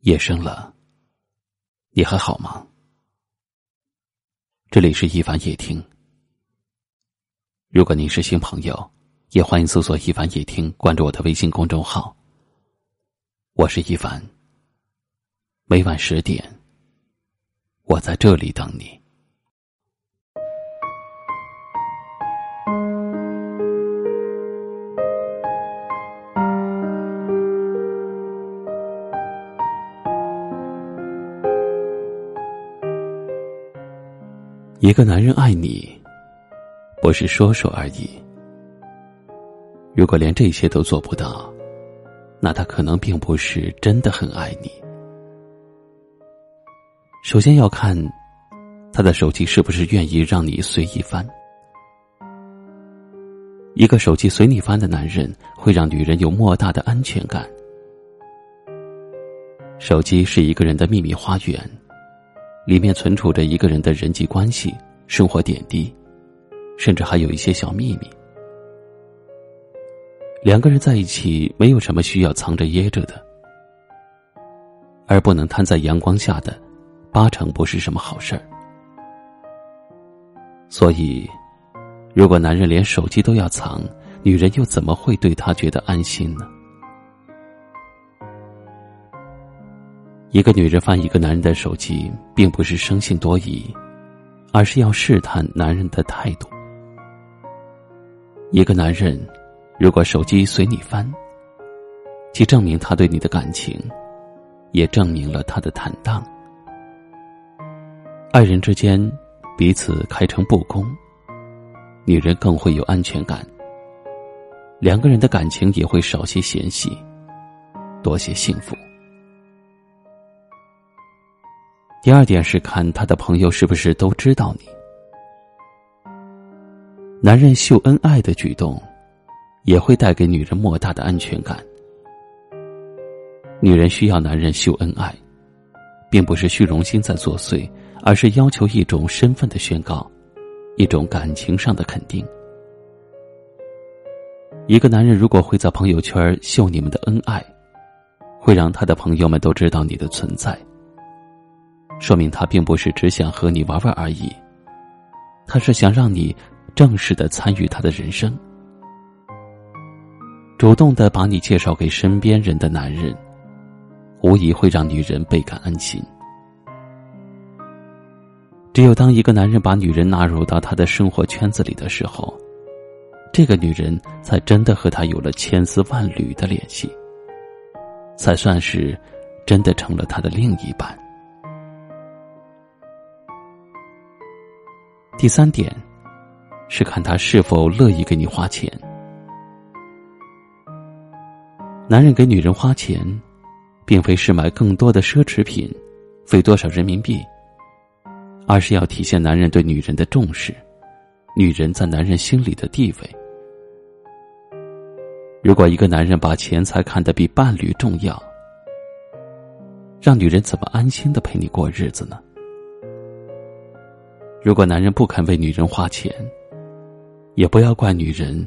夜深了，你还好吗？这里是一凡夜听。如果您是新朋友，也欢迎搜索“一凡夜听”，关注我的微信公众号。我是一凡，每晚十点，我在这里等你。一个男人爱你，不是说说而已。如果连这些都做不到，那他可能并不是真的很爱你。首先要看他的手机是不是愿意让你随意翻。一个手机随你翻的男人，会让女人有莫大的安全感。手机是一个人的秘密花园。里面存储着一个人的人际关系、生活点滴，甚至还有一些小秘密。两个人在一起，没有什么需要藏着掖着的，而不能摊在阳光下的，八成不是什么好事儿。所以，如果男人连手机都要藏，女人又怎么会对他觉得安心呢？一个女人翻一个男人的手机，并不是生性多疑，而是要试探男人的态度。一个男人如果手机随你翻，既证明他对你的感情，也证明了他的坦荡。爱人之间彼此开诚布公，女人更会有安全感，两个人的感情也会少些嫌隙，多些幸福。第二点是看他的朋友是不是都知道你。男人秀恩爱的举动，也会带给女人莫大的安全感。女人需要男人秀恩爱，并不是虚荣心在作祟，而是要求一种身份的宣告，一种感情上的肯定。一个男人如果会在朋友圈秀你们的恩爱，会让他的朋友们都知道你的存在。说明他并不是只想和你玩玩而已，他是想让你正式的参与他的人生，主动的把你介绍给身边人的男人，无疑会让女人倍感安心。只有当一个男人把女人纳入到他的生活圈子里的时候，这个女人才真的和他有了千丝万缕的联系，才算是真的成了他的另一半。第三点，是看他是否乐意给你花钱。男人给女人花钱，并非是买更多的奢侈品，费多少人民币，而是要体现男人对女人的重视，女人在男人心里的地位。如果一个男人把钱财看得比伴侣重要，让女人怎么安心的陪你过日子呢？如果男人不肯为女人花钱，也不要怪女人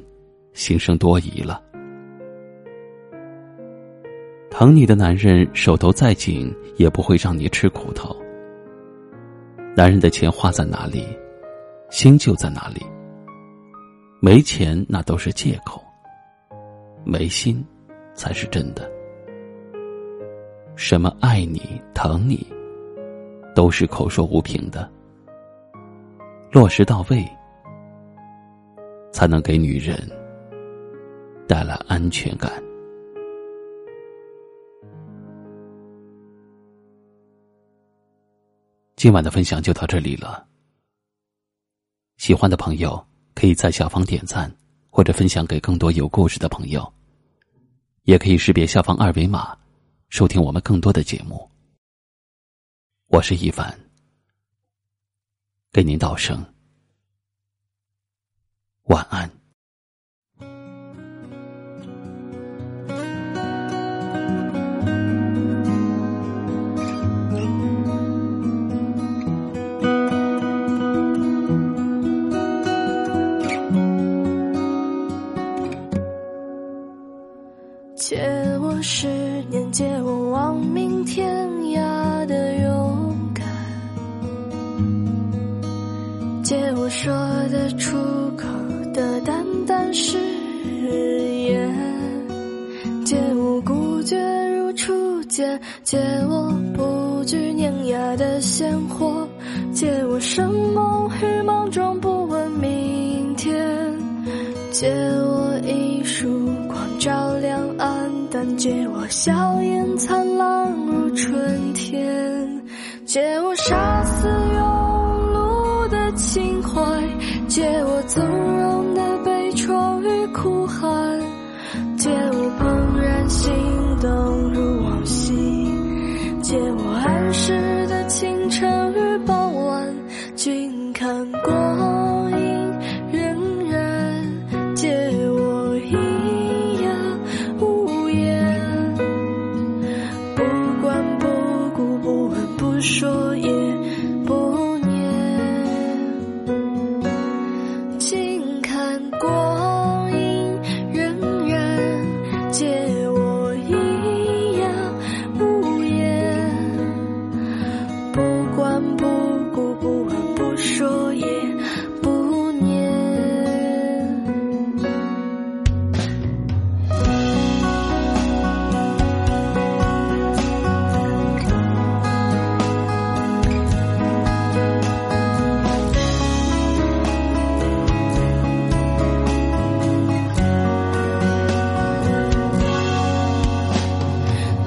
心生多疑了。疼你的男人手头再紧，也不会让你吃苦头。男人的钱花在哪里，心就在哪里。没钱那都是借口，没心才是真的。什么爱你、疼你，都是口说无凭的。落实到位，才能给女人带来安全感。今晚的分享就到这里了。喜欢的朋友可以在下方点赞，或者分享给更多有故事的朋友。也可以识别下方二维码，收听我们更多的节目。我是一凡。给您道声晚安。借我说得出口的淡淡誓言，借我孤绝如初见，借我不惧碾压的鲜活，借我生梦与莽撞不问明天，借我一束光照亮暗淡，借我笑颜灿烂如春天，借我心怀，借我纵容的悲怆与哭喊，借我怦然心动如往昔，借我安适的清晨与傍晚，君看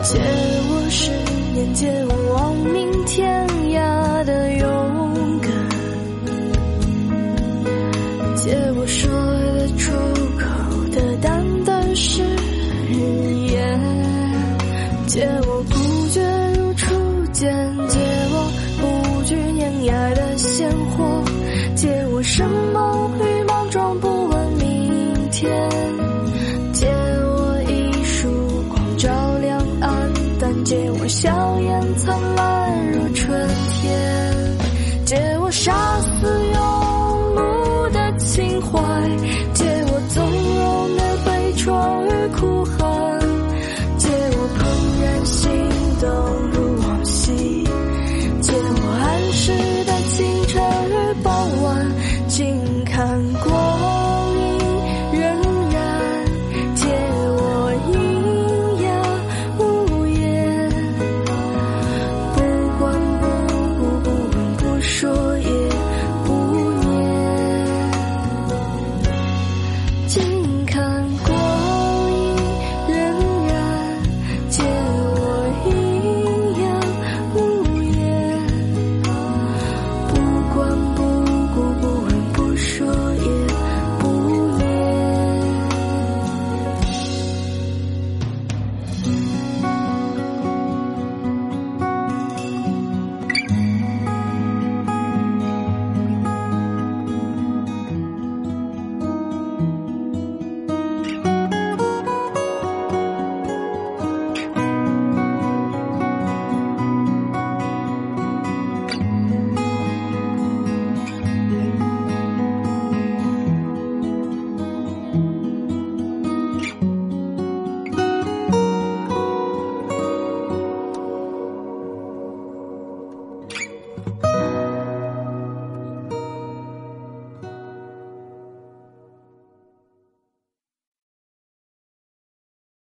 借我十年，借我亡命天涯的勇敢，借我说得出口的淡淡誓言，借我不觉如初见，shine.